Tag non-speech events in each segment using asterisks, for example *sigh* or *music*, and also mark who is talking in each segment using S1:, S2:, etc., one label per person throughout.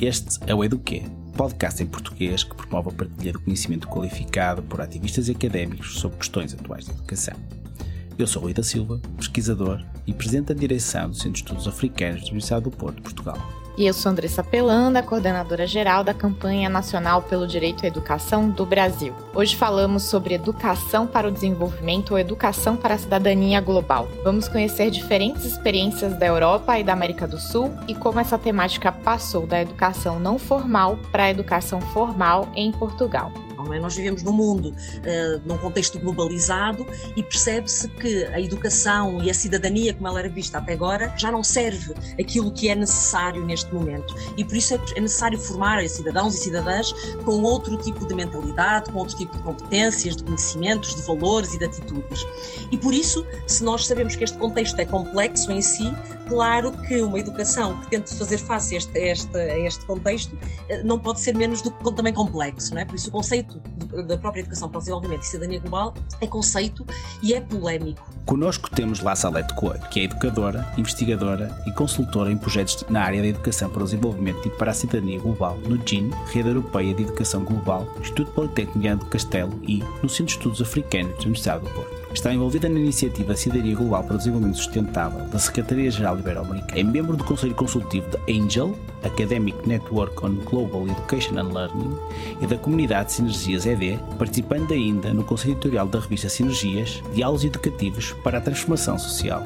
S1: Este é o Eduquê, podcast em português que promove a partilha de conhecimento qualificado por ativistas e académicos sobre questões atuais de educação. Eu sou Rui da Silva, pesquisador e presidente da direção do Centro de Estudos Africanos da Universidade do Porto, Portugal.
S2: E eu sou Andressa Pelanda, coordenadora geral da Campanha Nacional pelo Direito à Educação do Brasil. Hoje falamos sobre educação para o desenvolvimento ou educação para a cidadania global. Vamos conhecer diferentes experiências da Europa e da América do Sul e como essa temática passou da educação não formal para a educação formal em Portugal.
S3: É? Nós vivemos num mundo, uh, num contexto globalizado e percebe-se que a educação e a cidadania, como ela era vista até agora, já não serve aquilo que é necessário neste momento. E por isso é, é necessário formar cidadãos e cidadãs com outro tipo de mentalidade, com outro tipo de competências, de conhecimentos, de valores e de atitudes. E por isso, se nós sabemos que este contexto é complexo em si, claro que uma educação que tente fazer face a este, a este, a este contexto eh, não pode ser menos do que também complexo, não é? Por isso o conceito da própria educação para o desenvolvimento e cidadania global é conceito e é polémico.
S1: Conosco temos lá Salete Coelho, que é educadora, investigadora e consultora em projetos na área da educação para o desenvolvimento e para a cidadania global no GIN, Rede Europeia de Educação Global, Instituto Politécnico de Castelo e no Centro de Estudos Africanos da Universidade do Porto. Está envolvida na iniciativa Cidadania Global para o Desenvolvimento Sustentável da Secretaria-Geral Ibero-Americana. É membro do Conselho Consultivo da ANGEL, Academic Network on Global Education and Learning, e da comunidade Sinergias ED, participando ainda no Conselho Editorial da revista Sinergias, Diálogos Educativos para a Transformação Social.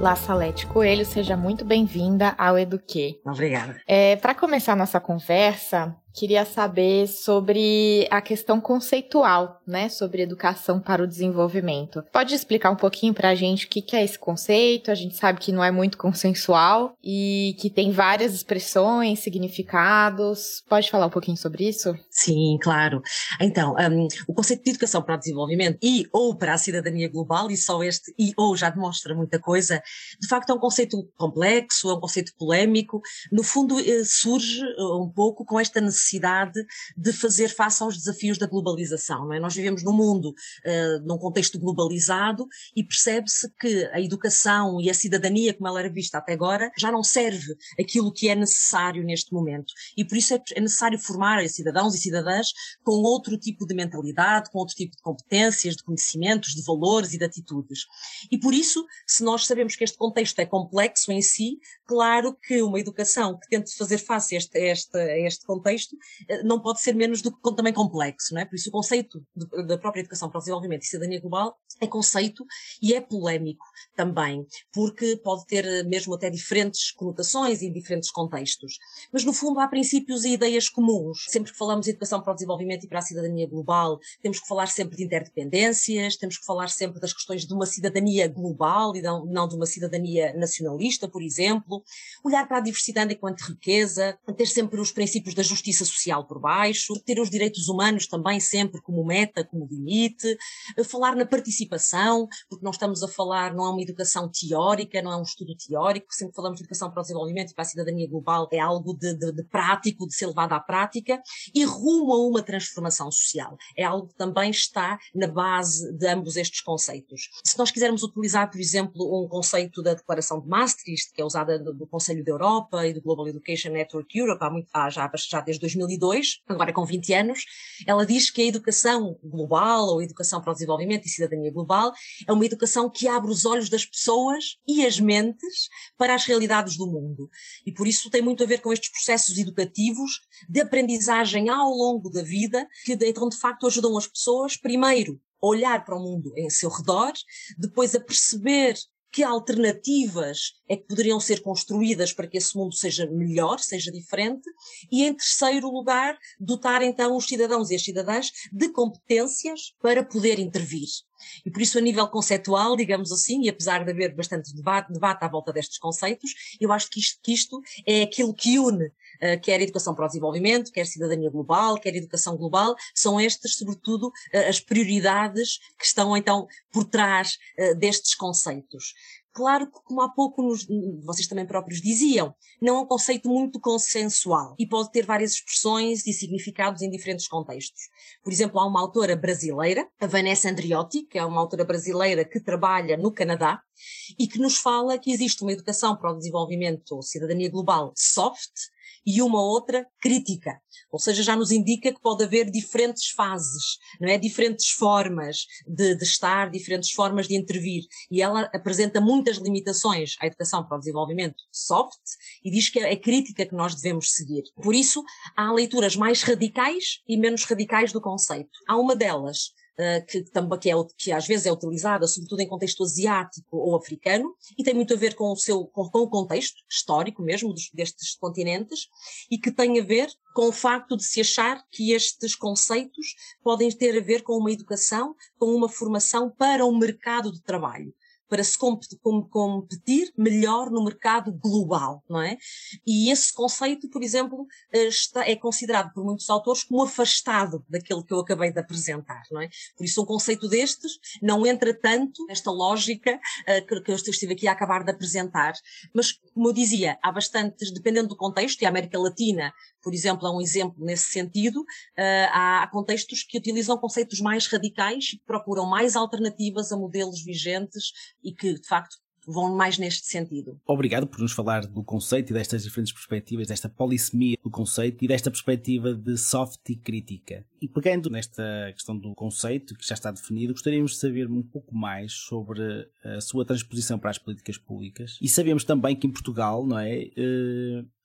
S2: La Salete Coelho, seja muito bem-vinda ao Eduque.
S3: Obrigada.
S2: É, Para começar nossa conversa, queria saber sobre a questão conceitual, né, sobre educação para o desenvolvimento. Pode explicar um pouquinho para a gente o que é esse conceito? A gente sabe que não é muito consensual e que tem várias expressões, significados. Pode falar um pouquinho sobre isso?
S3: Sim, claro. Então, um, o conceito de educação para o desenvolvimento e ou para a cidadania global, e só este e ou já demonstra muita coisa, de facto é um conceito complexo, é um conceito polémico, no fundo eh, surge eh, um pouco com esta necessidade necessidade de fazer face aos desafios da globalização. Não é? Nós vivemos num mundo, uh, num contexto globalizado e percebe-se que a educação e a cidadania, como ela era vista até agora, já não serve aquilo que é necessário neste momento. E por isso é, é necessário formar cidadãos e cidadãs com outro tipo de mentalidade, com outro tipo de competências, de conhecimentos, de valores e de atitudes. E por isso, se nós sabemos que este contexto é complexo em si, claro que uma educação que tente fazer face a este, a este, a este contexto eh, não pode ser menos do que também complexo, não é? Por isso o conceito de, da própria educação para o desenvolvimento e cidadania global é conceito e é polémico também, porque pode ter eh, mesmo até diferentes conotações em diferentes contextos. Mas no fundo há princípios e ideias comuns. Sempre que falamos de educação para o desenvolvimento e para a cidadania global, temos que falar sempre de interdependências, temos que falar sempre das questões de uma cidadania global e não de uma cidadania nacionalista, por exemplo. Olhar para a diversidade enquanto riqueza, ter sempre os princípios da justiça justiça social por baixo, ter os direitos humanos também sempre como meta, como limite, falar na participação, porque não estamos a falar, não é uma educação teórica, não é um estudo teórico, sempre falamos de educação para o desenvolvimento e para a cidadania global, é algo de, de, de prático, de ser levado à prática, e rumo a uma transformação social. É algo que também está na base de ambos estes conceitos. Se nós quisermos utilizar, por exemplo, um conceito da Declaração de Maastricht, que é usada do Conselho da Europa e do Global Education Network Europe, há, muito, há já, já desde 2002, agora com 20 anos, ela diz que a educação global ou educação para o desenvolvimento e cidadania global é uma educação que abre os olhos das pessoas e as mentes para as realidades do mundo. E por isso tem muito a ver com estes processos educativos de aprendizagem ao longo da vida, que então de facto ajudam as pessoas, primeiro, a olhar para o mundo em seu redor, depois a perceber que alternativas é que poderiam ser construídas para que esse mundo seja melhor, seja diferente, e em terceiro lugar, dotar então os cidadãos e as cidadãs de competências para poder intervir. E por isso, a nível conceitual, digamos assim, e apesar de haver bastante debate, debate à volta destes conceitos, eu acho que isto, que isto é aquilo que une quer educação para o desenvolvimento, quer cidadania global, quer educação global, são estas, sobretudo, uh, as prioridades que estão então por trás uh, destes conceitos. Claro que, como há pouco nos, vocês também próprios diziam, não é um conceito muito consensual e pode ter várias expressões e significados em diferentes contextos. Por exemplo, há uma autora brasileira, a Vanessa Andriotti, que é uma autora brasileira que trabalha no Canadá e que nos fala que existe uma educação para o desenvolvimento ou cidadania global soft, e uma outra crítica. Ou seja, já nos indica que pode haver diferentes fases, não é? Diferentes formas de, de estar, diferentes formas de intervir. E ela apresenta muitas limitações à educação para o desenvolvimento soft e diz que é crítica que nós devemos seguir. Por isso, há leituras mais radicais e menos radicais do conceito. Há uma delas que, que, é, que às vezes é utilizada, sobretudo em contexto asiático ou africano, e tem muito a ver com o seu com, com o contexto histórico mesmo dos, destes continentes, e que tem a ver com o facto de se achar que estes conceitos podem ter a ver com uma educação, com uma formação para o mercado de trabalho para se competir melhor no mercado global, não é? E esse conceito, por exemplo, eh, está, é considerado por muitos autores como afastado daquele que eu acabei de apresentar, não é? Por isso um conceito destes não entra tanto nesta lógica uh, que, eu estive aqui a acabar de apresentar. Mas, como eu dizia, há bastantes, dependendo do contexto, e a América Latina por exemplo, é um exemplo nesse sentido. Uh, há contextos que utilizam conceitos mais radicais que procuram mais alternativas a modelos vigentes e que, de facto, vão mais neste sentido.
S1: Obrigado por nos falar do conceito e destas diferentes perspectivas, desta polissemia do conceito e desta perspectiva de soft e crítica. E pegando nesta questão do conceito, que já está definido, gostaríamos de saber um pouco mais sobre a sua transposição para as políticas públicas. E sabemos também que em Portugal, não é?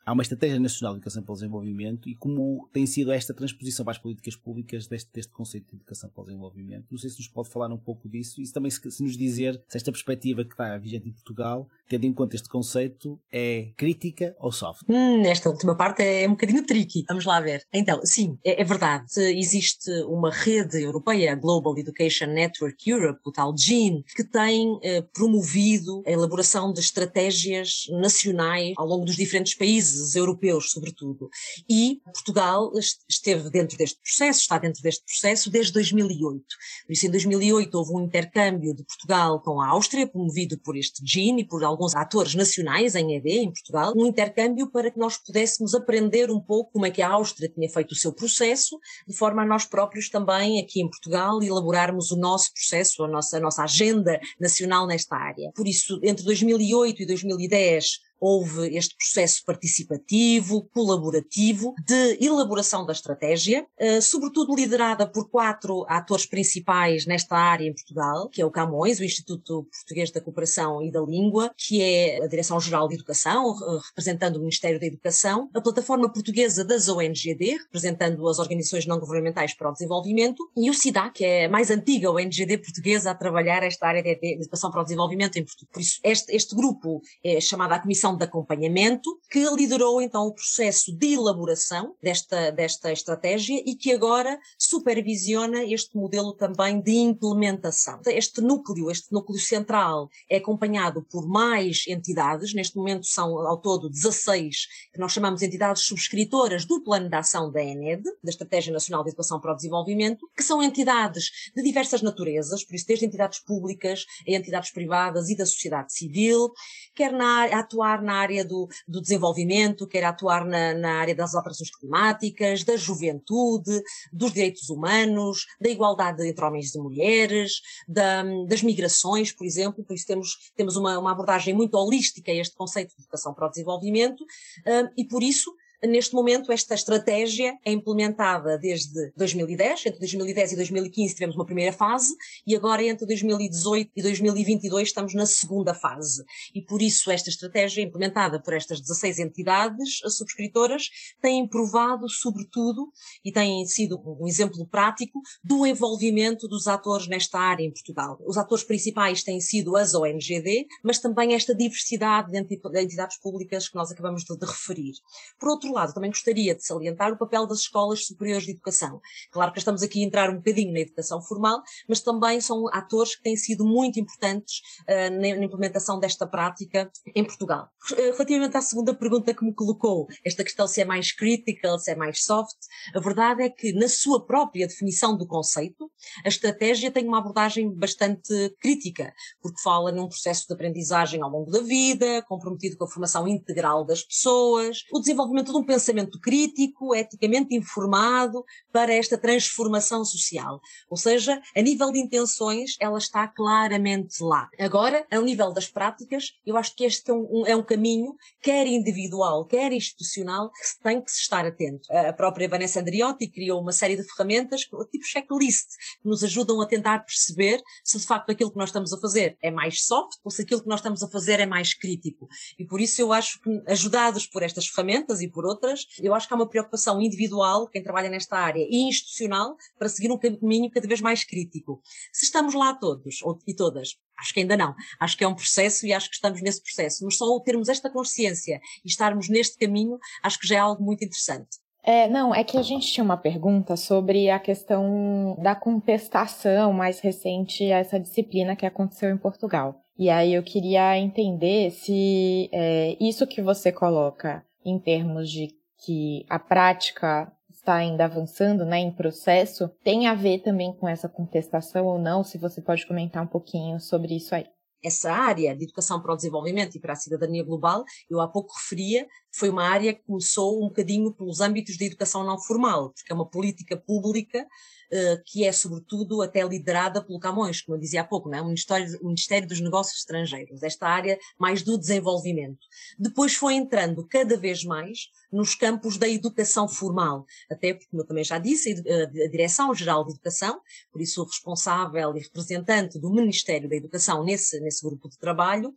S1: Há uma estratégia nacional de educação para o desenvolvimento e como tem sido esta transposição para as políticas públicas deste, deste conceito de educação para o desenvolvimento. Não sei se nos pode falar um pouco disso e também se, se nos dizer se esta perspectiva que está vigente em Portugal, tendo em conta este conceito, é crítica ou soft.
S3: Hum, esta última parte é um bocadinho tricky. Vamos lá ver. Então, sim, é, é verdade. Existe uma rede europeia, a Global Education Network Europe, o tal GEAN, que tem eh, promovido a elaboração de estratégias nacionais ao longo dos diferentes países europeus, sobretudo. E Portugal esteve dentro deste processo, está dentro deste processo desde 2008. Por isso, em 2008 houve um intercâmbio de Portugal com a Áustria, promovido por este GIN e por atores nacionais em ED, em Portugal, um intercâmbio para que nós pudéssemos aprender um pouco como é que a Áustria tinha feito o seu processo, de forma a nós próprios também, aqui em Portugal, elaborarmos o nosso processo, a nossa, a nossa agenda nacional nesta área. Por isso, entre 2008 e 2010, houve este processo participativo, colaborativo, de elaboração da estratégia, eh, sobretudo liderada por quatro atores principais nesta área em Portugal, que é o Camões, o Instituto Português da Cooperação e da Língua, que é a Direção-Geral de Educação, representando o Ministério da Educação, a Plataforma Portuguesa das ONGD, representando as Organizações Não Governamentais para o Desenvolvimento, e o SIDA, que é a mais antiga ONGD portuguesa a trabalhar esta área de educação para o desenvolvimento em Portugal. Por isso, este, este grupo é chamado a Comissão comissão de acompanhamento que liderou então o processo de elaboração desta, desta estratégia e que agora supervisiona este modelo também de implementação. Este núcleo, este núcleo central é acompanhado por mais entidades, neste momento são ao todo 16 que nós chamamos de entidades subscritoras do plano de ação da ENED, da Estratégia Nacional de Educação para o Desenvolvimento, que são entidades de diversas naturezas, por isso desde entidades públicas a entidades privadas e da sociedade civil, quer na, atuar atuar na área do, do desenvolvimento, quer atuar na, na área das alterações climáticas, da juventude, dos direitos humanos, da igualdade entre homens e mulheres, da, das migrações, por exemplo. Por isso temos, temos uma, uma abordagem muito holística a este conceito de educação para o desenvolvimento um, e por isso Neste momento, esta estratégia é implementada desde 2010. Entre 2010 e 2015 tivemos uma primeira fase e agora entre 2018 e 2022 estamos na segunda fase. E por isso esta estratégia, implementada por estas 16 entidades subscritoras, tem provado, sobretudo, e tem sido um exemplo prático do envolvimento dos atores nesta área em Portugal. Os atores principais têm sido as ONGD, mas também esta diversidade de entidades públicas que nós acabamos de, de referir. Por outro lado, também gostaria de salientar o papel das escolas superiores de educação. Claro que estamos aqui a entrar um bocadinho na educação formal, mas também são atores que têm sido muito importantes uh, na, implementação desta prática em Portugal. Uh, relativamente à segunda pergunta que me colocou, esta questão se é mais critical, se é mais soft, a verdade é que na sua própria definição do conceito, a estratégia tem uma abordagem bastante crítica, porque fala num processo de aprendizagem ao longo da vida, comprometido com a formação integral das pessoas, o desenvolvimento de um pensamento crítico, eticamente informado para esta transformação social. Ou seja, a nível de intenções, ela está claramente lá. Agora, a nível das práticas, eu acho que este é um, é um caminho, quer individual, quer institucional, que tem que se estar atento. A própria Vanessa Andriotti criou uma série de ferramentas, tipo checklist, que nos ajudam a tentar perceber se de facto aquilo que nós estamos a fazer é mais soft ou se aquilo que nós estamos a fazer é mais crítico. E por isso eu acho que, ajudados por estas ferramentas e por outras, eu acho que há uma preocupação individual, quem trabalha nesta área, e institucional, para seguir um caminho cada vez mais crítico. Se estamos lá todos, ou, e todas, Acho que ainda não. Acho que é um processo e acho que estamos nesse processo. Mas só termos esta consciência e estarmos neste caminho, acho que já é algo muito interessante.
S2: É, não, é que a gente tinha uma pergunta sobre a questão da contestação mais recente a essa disciplina que aconteceu em Portugal. E aí eu queria entender se é, isso que você coloca em termos de que a prática está ainda avançando, né, em processo, tem a ver também com essa contestação ou não? Se você pode comentar um pouquinho sobre isso aí
S3: essa área de educação para o desenvolvimento e para a cidadania global, eu há pouco referia, foi uma área que começou um bocadinho pelos âmbitos da educação não formal, porque é uma política pública uh, que é, sobretudo, até liderada pelo Camões, como eu dizia há pouco, não é? o, Ministério, o Ministério dos Negócios Estrangeiros, esta área mais do desenvolvimento. Depois foi entrando cada vez mais nos campos da educação formal, até porque, como eu também já disse, a Direção-Geral de Educação, por isso o responsável e representante do Ministério da Educação nesse, nesse grupo de trabalho,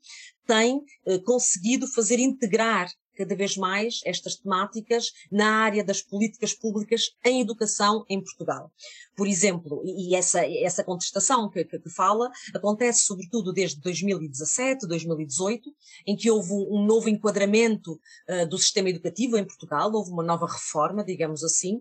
S3: tem eh, conseguido fazer integrar cada vez mais estas temáticas na área das políticas públicas em educação em Portugal. Por exemplo, e essa, essa contestação que, que, fala acontece sobretudo desde 2017, 2018, em que houve um novo enquadramento uh, do sistema educativo em Portugal, houve uma nova reforma, digamos assim,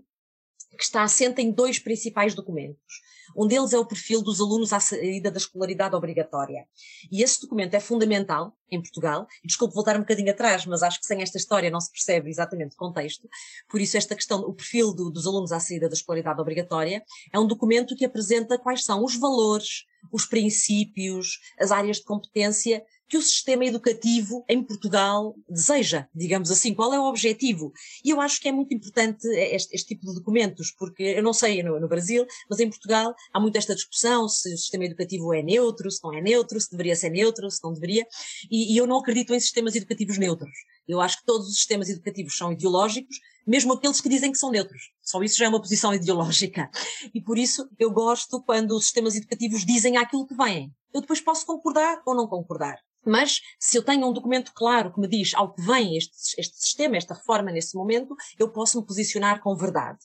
S3: que está assente em dois principais documentos. Um deles é o perfil dos alunos à saída da escolaridade obrigatória. E esse documento é fundamental em Portugal. Desculpe voltar um bocadinho atrás, mas acho que sem esta história não se percebe exatamente o contexto. Por isso, esta questão, o perfil do, dos alunos à saída da escolaridade obrigatória, é um documento que apresenta quais são os valores, os princípios, as áreas de competência que o sistema educativo em Portugal deseja, digamos assim, qual é o objetivo. E eu acho que é muito importante este, este tipo de documentos, porque eu não sei no, no, Brasil, mas em Portugal há muito esta discussão se o sistema educativo é neutro, se não é neutro, se deveria ser neutro, se não deveria, e, e eu não acredito em sistemas educativos neutros. Eu acho que todos os sistemas educativos são ideológicos, mesmo aqueles que dizem que são neutros. Só isso já é uma posição ideológica. E por isso eu gosto quando os sistemas educativos dizem aquilo que vêm. Eu depois posso concordar ou não concordar. Mas se eu tenho um documento claro que me diz ao que vem este, este sistema, esta reforma nesse momento, eu posso me posicionar com verdade.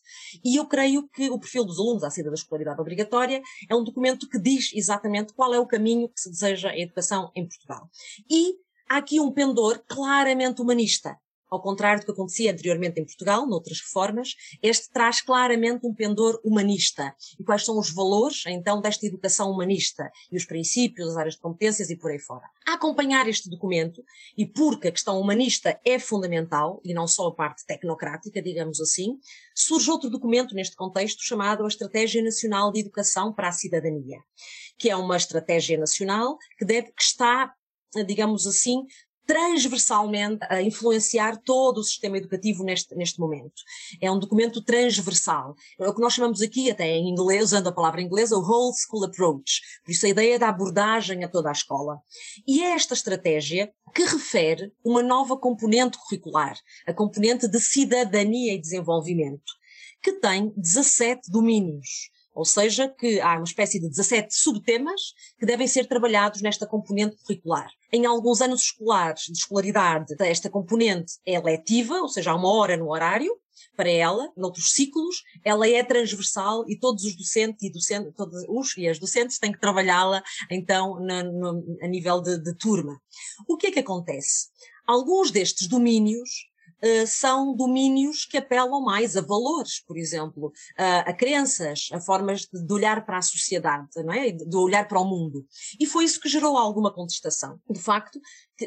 S3: E eu creio que o perfil dos alunos à saída da escolaridade obrigatória é um documento que diz exatamente qual é o caminho que se deseja a educação em Portugal. E há aqui um pendor claramente humanista. Ao contrário do que acontecia anteriormente em Portugal, noutras reformas, este traz claramente um pendor humanista. E quais são os valores, então, desta educação humanista e os princípios, as áreas de competências e por aí fora. A acompanhar este documento, e porque a questão humanista é fundamental, e não só a parte tecnocrática, digamos assim, surge outro documento neste contexto chamado a Estratégia Nacional de Educação para a Cidadania, que é uma estratégia nacional que, deve, que está digamos assim, transversalmente a influenciar todo o sistema educativo neste, neste momento. É um documento transversal. É o que nós chamamos aqui, até em inglês, usando a palavra inglesa, o Whole School Approach. Por isso a ideia da abordagem a toda a escola. E é esta estratégia que refere uma nova componente curricular, a componente de cidadania e desenvolvimento, que tem 17 domínios ou seja, que há uma espécie de 17 subtemas que devem ser trabalhados nesta componente curricular. Em alguns anos escolares de escolaridade, esta componente é letiva, ou seja, há uma hora no horário para ela, noutros ciclos, ela é transversal e todos os docentes e docentes, todos os e as docentes têm que trabalhá-la, então, na, no, a nível de, de turma. O que é que acontece? Alguns destes domínios são domínios que apelam mais a valores, por exemplo, uh, a crenças, a formas de, de, olhar para a sociedade, não é? de olhar para o mundo. E foi isso que gerou alguma contestação. De facto,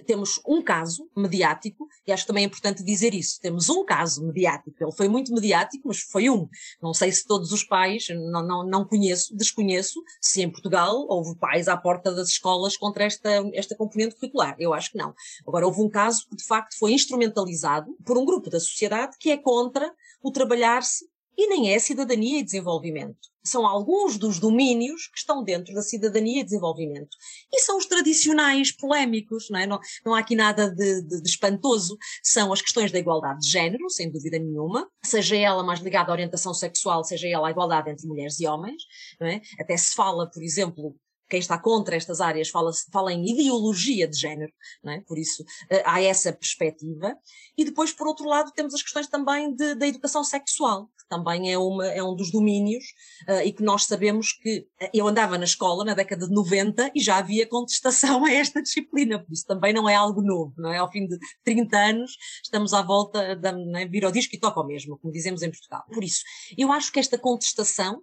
S3: temos um caso mediático, e acho também importante dizer isso, temos um caso mediático, ele foi muito mediático, mas foi um. Não sei se todos os pais, não, não, não conheço, desconheço, se em Portugal houve pais à porta das escolas contra esta, esta componente curricular. Eu acho que não. Agora, houve um caso que de facto foi instrumentalizado por um grupo da sociedade que é contra o trabalhar-se e nem é cidadania e desenvolvimento. São alguns dos domínios que estão dentro da cidadania e desenvolvimento. E são os tradicionais polémicos, não é? Não, não há aqui nada de, de, de, espantoso. São as questões da igualdade de género, sem dúvida nenhuma, seja ela mais ligada à orientação sexual, seja ela à igualdade entre mulheres e homens, é? Até se fala, por exemplo, quem está contra estas áreas fala, fala em ideologia de género, é? por isso uh, há essa perspectiva. E depois, por outro lado, temos as questões também de, da educação sexual, que também é, uma, é um dos domínios uh, e que nós sabemos que uh, eu andava na escola na década de 90 e já havia contestação *laughs* a esta disciplina, por isso também não é algo novo, não é? Ao fim de 30 anos estamos à volta da né, vir ao disco e toca o mesmo, como dizemos em Portugal. Por isso, eu acho que esta contestação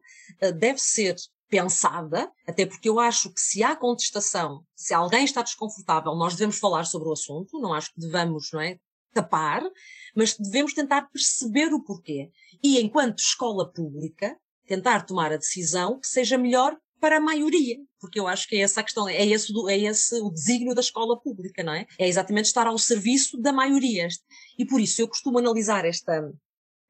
S3: deve ser pensada, até porque eu acho que se há contestação, se alguém está desconfortável, nós devemos falar sobre o assunto, não acho que devamos, não é, tapar, mas devemos tentar perceber o porquê. E enquanto escola pública, tentar tomar a decisão que seja melhor para a maioria, porque eu acho que é essa a questão, é esse, é esse o desígnio da escola pública, não é? É exatamente estar ao serviço da maioria. E por isso eu costumo analisar esta,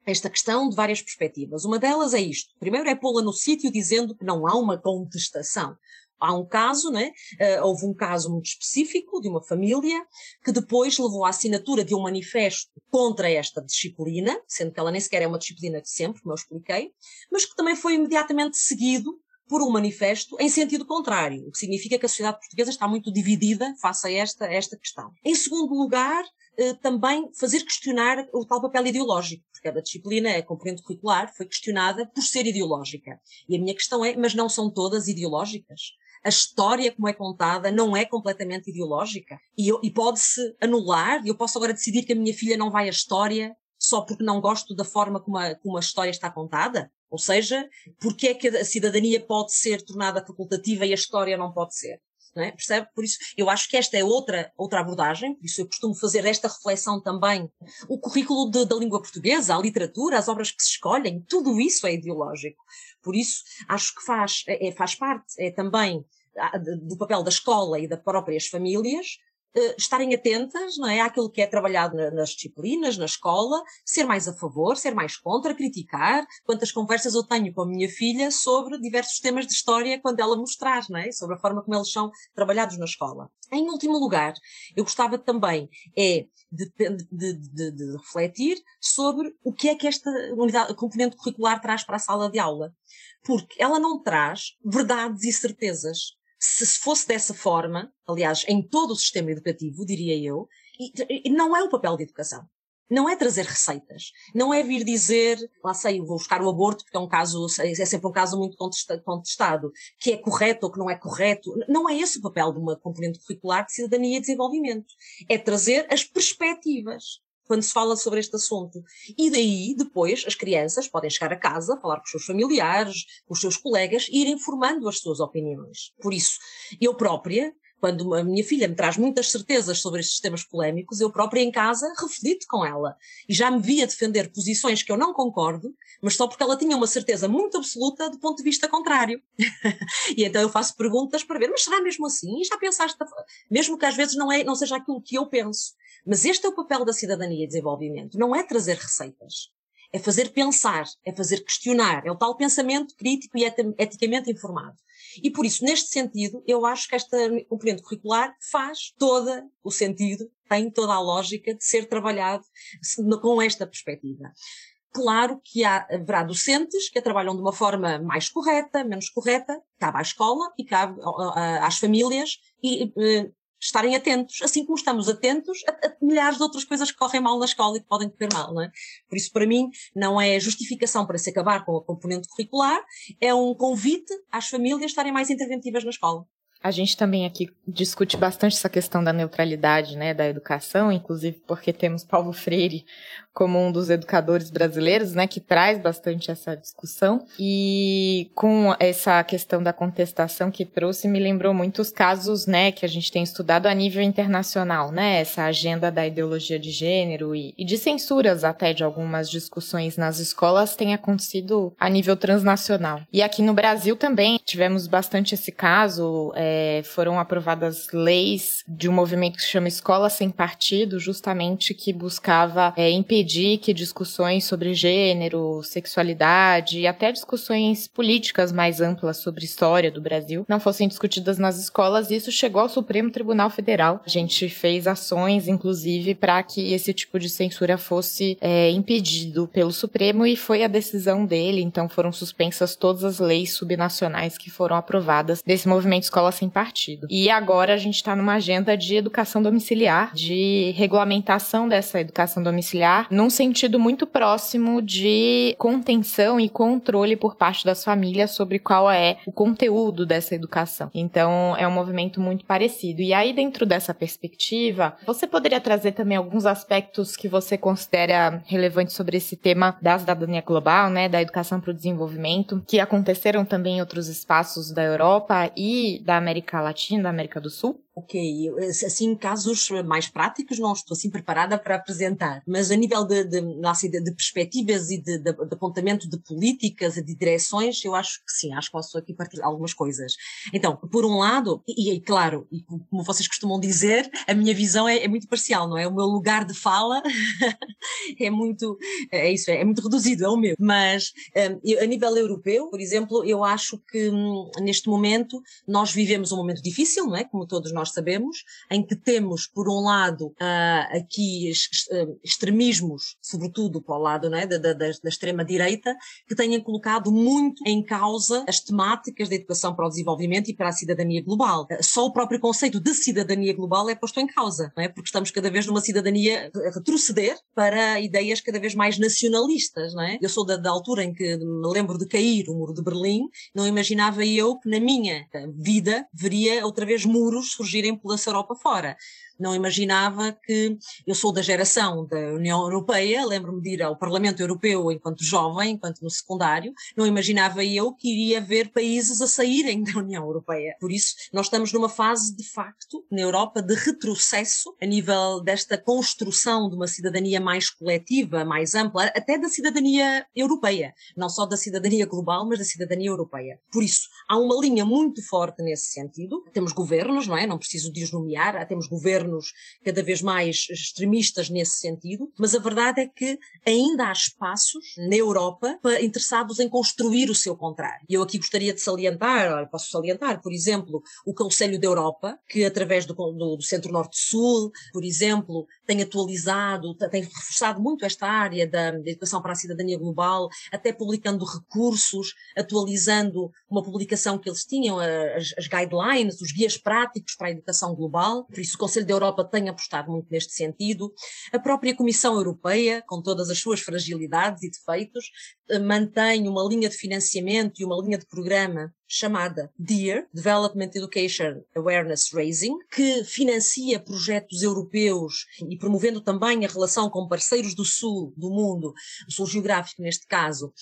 S3: esta questão de várias perspectivas. Uma delas é isto. Primeiro é pô-la no sítio dizendo que não há uma contestação. Há um caso, né? Uh, houve um caso muito específico de uma família que depois levou à assinatura de um manifesto contra esta disciplina, sendo que ela nem sequer é uma disciplina de sempre, como eu expliquei, mas que também foi imediatamente seguido por um manifesto em sentido contrário, o que significa que a sociedade portuguesa está muito dividida face a esta, a esta questão. Em segundo lugar, também fazer questionar o tal papel ideológico, porque a disciplina, a componente curricular, foi questionada por ser ideológica. E a minha questão é, mas não são todas ideológicas? A história, como é contada, não é completamente ideológica. E, e pode-se anular, eu posso agora decidir que a minha filha não vai à história só porque não gosto da forma como a, como a história está contada? Ou seja, porque é que a cidadania pode ser tornada facultativa e a história não pode ser? É? Percebe? Por isso, eu acho que esta é outra, outra abordagem, por isso eu costumo fazer esta reflexão também. O currículo de, da língua portuguesa, a literatura, as obras que se escolhem, tudo isso é ideológico. Por isso, acho que faz, é, é faz parte, é também ah, do papel da escola e das próprias famílias, estarem atentas não é, àquilo que é trabalhado na, nas disciplinas, na escola, ser mais a favor, ser mais contra, criticar. Quantas conversas eu tenho com a minha filha sobre diversos temas de história quando ela mostrar, não é, sobre a forma como eles são trabalhados na escola. Em último lugar, eu gostava também é de, de, de, de, refletir sobre o que é que esta unidade, componente curricular traz para a sala de aula. Porque ela não traz verdades e certezas se fosse dessa forma, aliás, em todo o sistema educativo, diria eu, e, e não é o papel de educação. Não é trazer receitas. Não é vir dizer, lá sei, vou buscar o aborto, porque é um caso, é sempre um caso muito contestado, que é correto ou que não é correto. Não é esse o papel de uma componente curricular de cidadania e desenvolvimento. É trazer as perspectivas quando se fala sobre este assunto. E daí, depois, as crianças podem chegar a casa, falar com os seus familiares, com os seus colegas e irem formando as suas opiniões. Por isso, eu própria, quando a minha filha me traz muitas certezas sobre estes temas polémicos, eu própria em casa reflito com ela. E já me via defender posições que eu não concordo, mas só porque ela tinha uma certeza muito absoluta do ponto de vista contrário. *laughs* e então eu faço perguntas para ver, mas será mesmo assim? E já pensaste, mesmo que às vezes não, é, não seja aquilo que eu penso. Mas este é o papel da cidadania e desenvolvimento, não é trazer receitas. É fazer pensar, é fazer questionar, é o tal pensamento crítico e eticamente informado. E por isso, neste sentido, eu acho que esta componente curricular faz todo o sentido, tem toda a lógica de ser trabalhado com esta perspectiva. Claro que há, haverá docentes que a trabalham de uma forma mais correta, menos correta, cabe à escola e cabe às famílias e eh, estarem atentos, assim como estamos atentos a, a, milhares de outras coisas que correm mal na escola e que podem correr mal, não é? Por isso, para mim, não é justificação para se acabar com a componente curricular, é um convite às famílias estarem mais interventivas na escola.
S2: A gente também aqui discute bastante essa questão da neutralidade, né, da educação, inclusive porque temos Paulo Freire como um dos educadores brasileiros, né, que traz bastante essa discussão. E com essa questão da contestação que trouxe, me lembrou muitos casos, né, que a gente tem estudado a nível internacional, né, essa agenda da ideologia de gênero e, e de censuras até de algumas discussões nas escolas tem acontecido a nível transnacional. E aqui no Brasil também tivemos bastante esse caso, é, foram aprovadas leis de um movimento que se chama Escola Sem Partido, justamente que buscava é, impedir impedir que discussões sobre gênero, sexualidade e até discussões políticas mais amplas sobre história do Brasil não fossem discutidas nas escolas. E isso chegou ao Supremo Tribunal Federal. A gente fez ações, inclusive, para que esse tipo de censura fosse é, impedido pelo Supremo e foi a decisão dele. Então foram suspensas todas as leis subnacionais que foram aprovadas desse movimento Escola Sem Partido. E agora a gente está numa agenda de educação domiciliar, de regulamentação dessa educação domiciliar num sentido muito próximo de contenção e controle por parte das famílias sobre qual é o conteúdo dessa educação. Então, é um movimento muito parecido. E aí, dentro dessa perspectiva, você poderia trazer também alguns aspectos que você considera relevantes sobre esse tema da cidadania global, né, da educação para o desenvolvimento, que aconteceram também em outros espaços da Europa e da América Latina, da América do Sul?
S3: Ok, assim, casos mais práticos não estou assim preparada para apresentar, mas a nível de, de, de, de perspectivas e de, de, apontamento de políticas e de direções, eu acho que sim, acho que posso aqui partilhar algumas coisas. Então, por um lado, e, e claro, e como vocês costumam dizer, a minha visão é, é muito parcial, não é? O meu lugar de fala *laughs* é muito, é isso, é, é, muito reduzido, é o meu. Mas um, a nível europeu, por exemplo, eu acho que um, neste momento nós vivemos um momento difícil, não é? Como todos nós nós sabemos, em que temos, por um lado, uh, aqui uh, extremismos, sobretudo para o lado né, da, da, da extrema-direita, que têm colocado muito em causa as temáticas da educação para o desenvolvimento e para a cidadania global. Uh, só o próprio conceito de cidadania global é posto em causa, não é? porque estamos cada vez numa cidadania a retroceder para ideias cada vez mais nacionalistas. Não é? Eu sou da, da altura em que me lembro de cair o muro de Berlim, não imaginava eu que na minha vida veria outra vez muros surgir surgirem pela Europa fora não imaginava que eu sou da geração da União Europeia, lembro-me de ir ao Parlamento Europeu enquanto jovem, enquanto no secundário, não imaginava eu que iria ver países a saírem da União Europeia. Por isso, nós estamos numa fase, de facto, na Europa, de retrocesso a nível desta construção de uma cidadania mais coletiva, mais ampla, até da cidadania europeia, não só da cidadania global, mas da cidadania europeia. Por isso, há uma linha muito forte nesse sentido. Temos governos, não é? Não preciso de os nomear, temos governos governos cada vez mais extremistas nesse sentido, mas a verdade é que ainda há espaços na Europa interessados em construir o seu contrário. Eu aqui gostaria de salientar, posso salientar, por exemplo, o Conselho da Europa, que através do, do, do Centro-Norte-Sul, por exemplo, tem atualizado, tem reforçado muito esta área da, da educação para a cidadania global, até publicando recursos, atualizando uma publicação que eles tinham, as, as guidelines, os guias práticos para a educação global. Por isso, o Conselho da Europa tem apostado muito neste sentido. A própria Comissão Europeia, com todas as suas fragilidades e defeitos, eh, mantém uma linha de financiamento e uma linha de programa chamada DEAR, Development Education Awareness Raising, que financia projetos europeus e promovendo também a relação com parceiros do Sul do mundo, o Sul geográfico neste caso,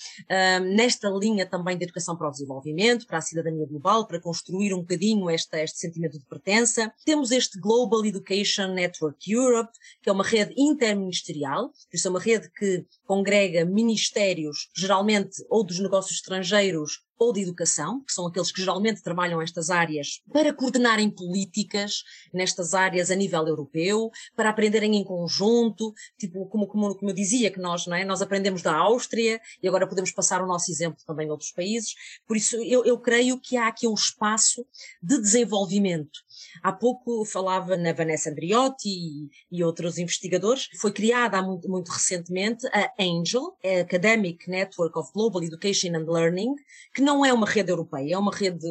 S3: nesta linha também de educação para o desenvolvimento, para a cidadania global, para construir um bocadinho este sentimento de pertença. Temos este Global Education Network Europe, que é uma rede interministerial, isso é uma rede que congrega ministérios, geralmente ou dos negócios estrangeiros ou de educação, que são aqueles que geralmente trabalham estas áreas, para coordenarem políticas nestas áreas a nível europeu, para aprenderem em conjunto, tipo, como, como, como eu dizia, que nós, não é? Nós aprendemos da Áustria e agora podemos passar o nosso exemplo também a outros países. Por isso, eu, eu creio que há aqui um espaço de desenvolvimento Há pouco falava na Vanessa Andriotti e, e outros investigadores. Foi criada há muito, muito, recentemente a ANGEL, Academic Network of Global Education and Learning, que não é uma rede europeia, é uma rede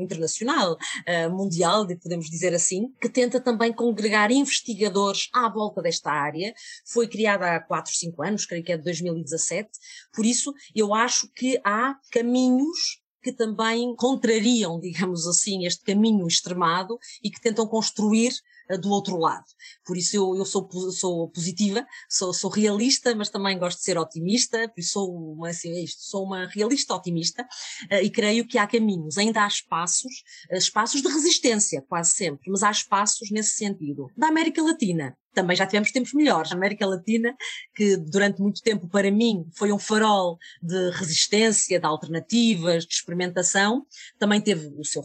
S3: internacional, uh, mundial, podemos dizer assim, que tenta também congregar investigadores à volta desta área. Foi criada há 4, 5 anos, creio que é de 2017. Por isso, eu acho que há caminhos que também contrariam, digamos assim, este caminho extremado e que tentam construir do outro lado. Por isso eu, eu sou, sou positiva, sou, sou realista, mas também gosto de ser otimista, por isso sou uma, assim, é isto, sou uma realista otimista uh, e creio que há caminhos, ainda há espaços, uh, espaços de resistência, quase sempre, mas há espaços nesse sentido. Da América Latina, também já tivemos tempos melhores. A América Latina, que durante muito tempo para mim foi um farol de resistência, de alternativas, de experimentação, também teve o seu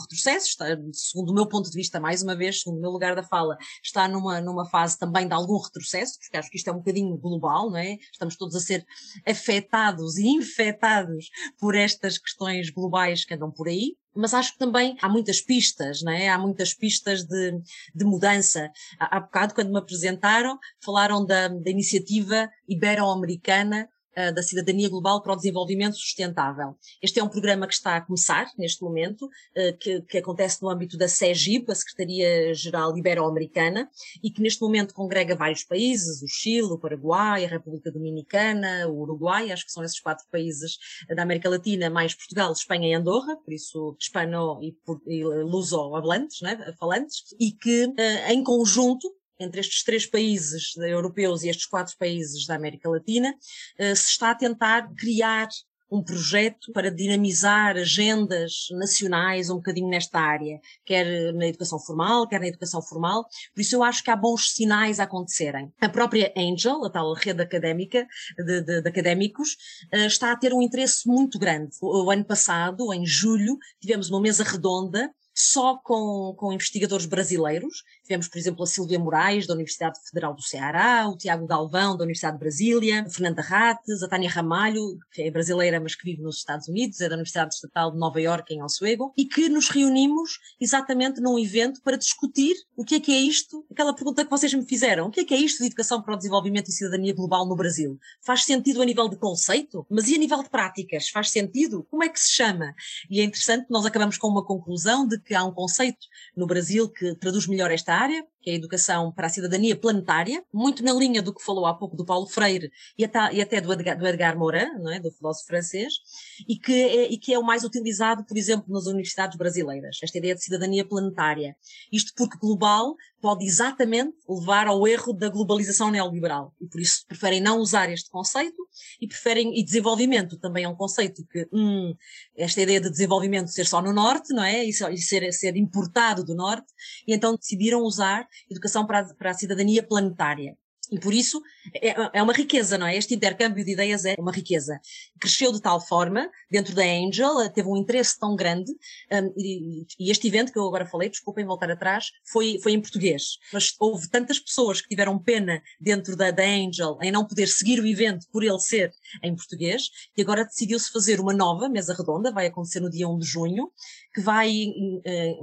S3: retrocesso, está, segundo o meu ponto de vista, mais uma vez, segundo o meu lugar da fala, está numa, numa fase também de algum retrocesso, porque acho que isto é um bocadinho global, não é? Estamos todos a ser afetados e infectados por estas questões globais que andam por aí mas acho que também há muitas pistas, não é? Há muitas pistas de, de mudança. Há, há bocado, quando me apresentaram, falaram da, da iniciativa ibero-americana da cidadania global para o desenvolvimento sustentável. Este é um programa que está a começar neste momento, eh, que, que acontece no âmbito da SEGIP, a Secretaria-Geral Ibero-Americana, e que neste momento congrega vários países, o Chile, o Paraguai, a República Dominicana, o Uruguai, acho que são esses quatro países da América Latina, mais Portugal, Espanha e Andorra, por isso hispano e, e luso-falantes, né, falantes, e que eh, em conjunto entre estes três países europeus e estes quatro países da América Latina, eh, se está a tentar criar um projeto para dinamizar agendas nacionais um bocadinho nesta área, quer na educação formal, quer na educação formal. Por isso eu acho que há bons sinais a acontecerem. A própria Angel, a tal rede académica de, de, de académicos, eh, está a ter um interesse muito grande. O, o ano passado, em julho, tivemos uma mesa redonda só com, com investigadores brasileiros. Tivemos, por exemplo, a Silvia Moraes, da Universidade Federal do Ceará, o Tiago Galvão, da Universidade de Brasília, a Fernanda Rates, a Tânia Ramalho, que é brasileira, mas que vive nos Estados Unidos, é da Universidade Estatal de Nova Iorque, em Oswego, e que nos reunimos exatamente num evento para discutir o que é que é isto, aquela pergunta que vocês me fizeram, o que é que é isto de educação para o desenvolvimento e cidadania global no Brasil? Faz sentido a nível de conceito? Mas e a nível de práticas? Faz sentido? Como é que se chama? E é interessante, nós acabamos com uma conclusão de que há um conceito no Brasil que traduz melhor esta área, que é a educação para a cidadania planetária, muito na linha do que falou há pouco do Paulo Freire e até, do, Edgar, do Edgar Morin, não é? do filósofo francês, e que, é, e que é o mais utilizado, por exemplo, nas universidades brasileiras, esta ideia de cidadania planetária. Isto porque global pode exatamente levar ao erro da globalização neoliberal, e por isso preferem não usar este conceito e preferem, e desenvolvimento também é um conceito que, hum, esta ideia de desenvolvimento ser só no norte, não é? E, e ser, ser importado do norte, e então decidiram usar educação para a, para a cidadania planetária. E por isso é, é, uma riqueza, não é? Este intercâmbio de ideias é uma riqueza. Cresceu de tal forma, dentro da Angel, teve um interesse tão grande, um, e, e, este evento que eu agora falei, desculpem voltar atrás, foi, foi em português. Mas houve tantas pessoas que tiveram pena dentro da, da Angel em não poder seguir o evento por ele ser em português, e agora decidiu-se fazer uma nova mesa redonda, vai acontecer no dia 1 de junho, que vai eh,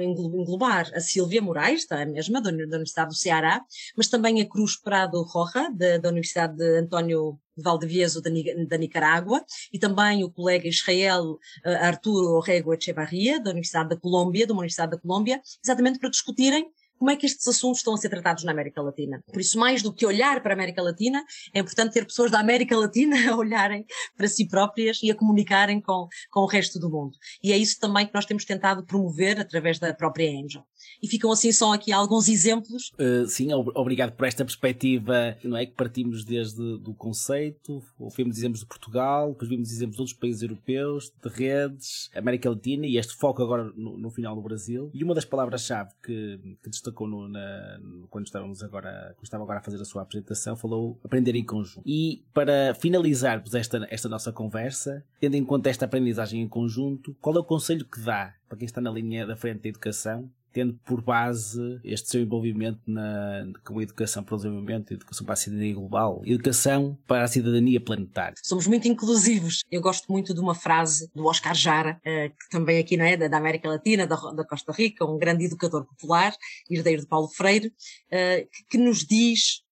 S3: englobar a Silvia Moraes, da mesma, da Universidade do Ceará, mas também a Cruz Prado Roja, da, da Universidade de António Valdevieso da, da Nicarágua, e também o colega Israel eh, Arturo Orrego Echevarria, da Universidade da Colômbia, de uma Universidade da Colômbia, exatamente para discutirem como é que estes assuntos estão a ser tratados na América Latina. Por isso, mais do que olhar para a América Latina, é importante ter pessoas da América Latina *laughs* a olharem para si próprias e a comunicarem com, com o resto do mundo. E é isso também que nós temos tentado promover através da própria Angel. E ficam assim só aqui alguns exemplos.
S1: Uh, sim, obrigado por esta perspectiva, não é? Que partimos desde do conceito, vimos exemplos de Portugal, depois vimos exemplos de outros países europeus, de redes, América Latina e este foco agora no, no final do Brasil. E uma das palavras-chave que, que destacou no, na, quando estávamos agora, quando estava agora a fazer a sua apresentação, falou aprender em conjunto. E para finalizarmos esta, esta nossa conversa, tendo em conta esta aprendizagem em conjunto, qual é o conselho que dá para quem está na linha da frente da educação tendo por base este seu envolvimento na, com a educação para o desenvolvimento, educação para a cidadania global, educação para a cidadania planetária.
S3: Somos muito inclusivos. Eu gosto muito de uma frase do Oscar Jara, eh, que também aqui não é da América Latina, da, Costa Rica, um grande educador popular, herdeiro de Paulo Freire, eh, que nos diz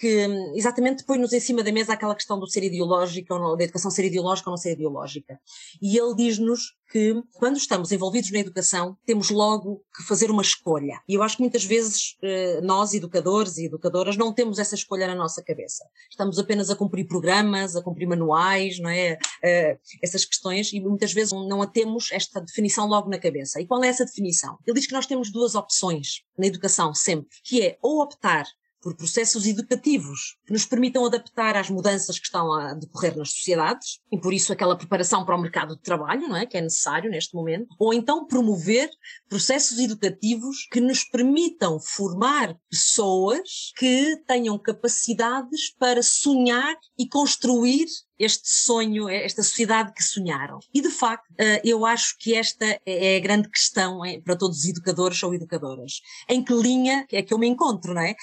S3: que exatamente põe-nos em cima da mesa aquela questão do ser ideológico, ou não, da educação ser ideológica ou não ser ideológica. E ele diz-nos que quando estamos envolvidos na educação, temos logo que fazer uma escolha. E eu acho que muitas vezes eh, nós, educadores e educadoras, não temos essa escolha na nossa cabeça. Estamos apenas a cumprir programas, a cumprir manuais, não é? Eh, essas questões, e muitas vezes não a temos esta definição logo na cabeça. E qual é essa definição? Ele diz que nós temos duas opções na educação sempre, que é ou optar por processos educativos que nos permitam adaptar às mudanças que estão a decorrer nas sociedades, e por isso aquela preparação para o mercado de trabalho, não é? Que é necessário neste momento, ou então promover processos educativos que nos permitam formar pessoas que tenham capacidades para sonhar e construir este sonho, esta sociedade que sonharam. E de facto, eh, eu acho que esta é a grande questão para todos os educadores ou educadoras. Em que linha é que eu me encontro, não é?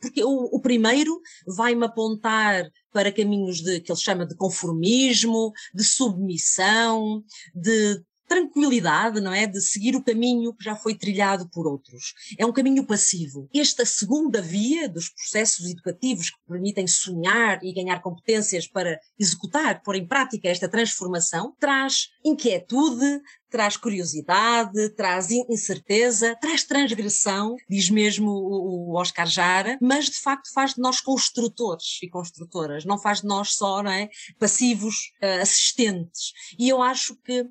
S3: Porque o, primeiro vai-me apontar para caminhos de que ele chama de conformismo, de submissão, de tranquilidade, não é? De seguir o caminho que já foi trilhado por outros. É um caminho passivo. Esta segunda via dos processos educativos que permitem sonhar e ganhar competências para executar, pôr em prática esta transformação, traz inquietude, traz curiosidade, traz incerteza, traz transgressão, diz mesmo o Oscar Jara, mas de facto faz de nós construtores e construtoras, não faz de nós só não é, passivos uh, assistentes. E eu acho que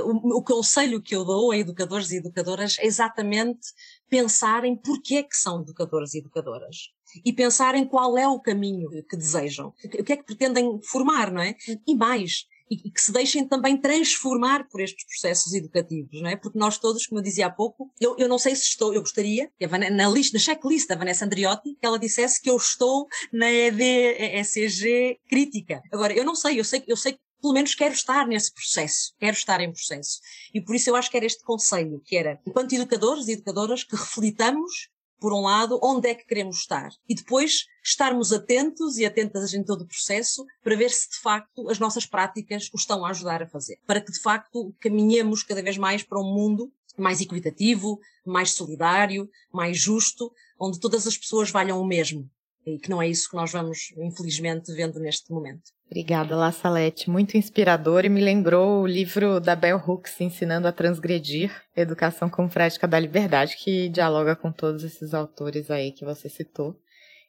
S3: o, o, conselho que eu dou a educadores e educadoras é exatamente pensarem porquê que são educadores e educadoras. E pensarem qual é o caminho que desejam. O que é que pretendem formar, não é? E mais, e, que se deixem também transformar por estes processos educativos, não é? Porque nós todos, como eu dizia há pouco, eu, eu não sei se estou, eu gostaria, na lista, na checklist da Vanessa Andriotti, que ela dissesse que eu estou na ED-ECG crítica. Agora, eu não sei, eu sei, eu sei pelo menos quero estar nesse processo, quero estar em processo. E por isso eu acho que era este conselho, que era, enquanto educadores e educadoras, que reflitamos, por um lado, onde é que queremos estar. E depois estarmos atentos e atentas em todo o processo para ver se de facto as nossas práticas o estão a ajudar a fazer. Para que de facto caminhemos cada vez mais para um mundo mais equitativo, mais solidário, mais justo, onde todas as pessoas valham o mesmo. E que não é isso que nós vamos, infelizmente, vendo neste momento.
S2: Obrigada, La Salete. Muito inspirador e me lembrou o livro da Bell Hooks, Ensinando a Transgredir, Educação como Prática da Liberdade, que dialoga com todos esses autores aí que você citou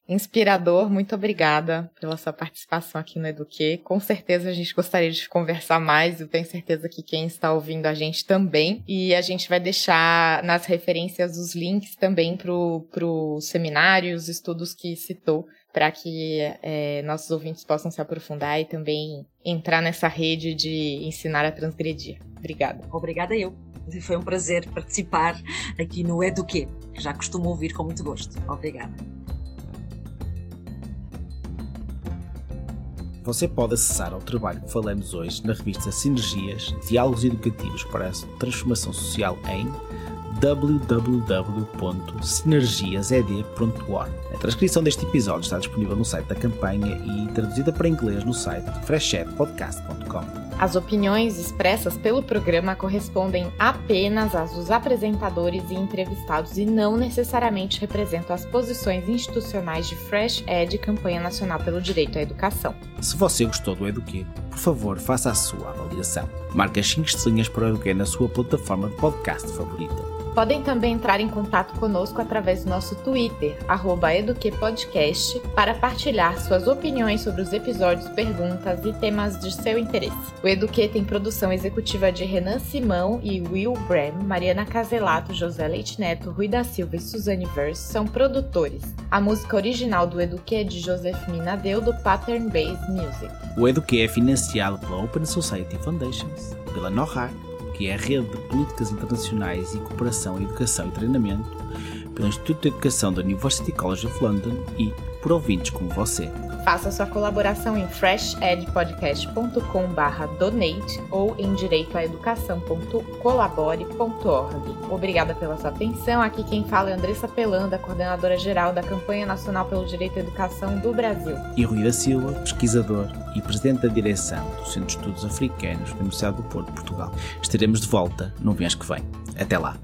S2: inspirador. Muito obrigada pela sua participação aqui no Eduque. Com certeza a gente gostaria de conversar mais. Eu tenho certeza que quem está ouvindo a gente também. E a gente vai deixar nas referências os links também para o seminário os estudos que citou para que é, nossos ouvintes possam se aprofundar e também entrar nessa rede de ensinar a transgredir. Obrigada.
S3: Obrigada eu. Foi um prazer participar aqui no Eduque, que já costumo ouvir com muito gosto. Obrigada.
S1: Você pode acessar ao trabalho que falamos hoje na revista Sinergias Diálogos Educativos para a Transformação Social em www.sinergiased.org. A transcrição deste episódio está disponível no site da campanha e traduzida para inglês no site freshedpodcast.com.
S2: As opiniões expressas pelo programa correspondem apenas às dos apresentadores e entrevistados e não necessariamente representam as posições institucionais de Fresh Ed Campanha Nacional pelo Direito à Educação.
S1: Se você gostou do Eduquê, por favor, faça a sua avaliação. Marque as 5 estrelinhas para o Eduquê na sua plataforma de podcast favorita.
S2: Podem também entrar em contato conosco através do nosso Twitter, EduquePodcast, para partilhar suas opiniões sobre os episódios, perguntas e temas de seu interesse. O Eduque tem produção executiva de Renan Simão e Will Bram, Mariana Caselato, José Leite Neto, Rui da Silva e Suzane Verse são produtores. A música original do Eduque é de Joseph Minadeu, do Pattern Based Music.
S1: O Eduque é financiado pela Open Society Foundations, pela NORAC, que é a Rede de Políticas Internacionais e Cooperação, Educação e Treinamento, pelo Instituto de Educação da University College of London e por ouvintes como você.
S2: Faça sua colaboração em freshedpodcast.com/donate ou em direitoaeducação.colabore.org. Obrigada pela sua atenção. Aqui quem fala é Andressa Pelanda, coordenadora geral da Campanha Nacional pelo Direito à Educação do Brasil.
S1: E Rui da Silva, pesquisador e presidente da direção do Centro de Estudos Africanos da Universidade do Porto, Portugal. Estaremos de volta no mês que vem. Até lá.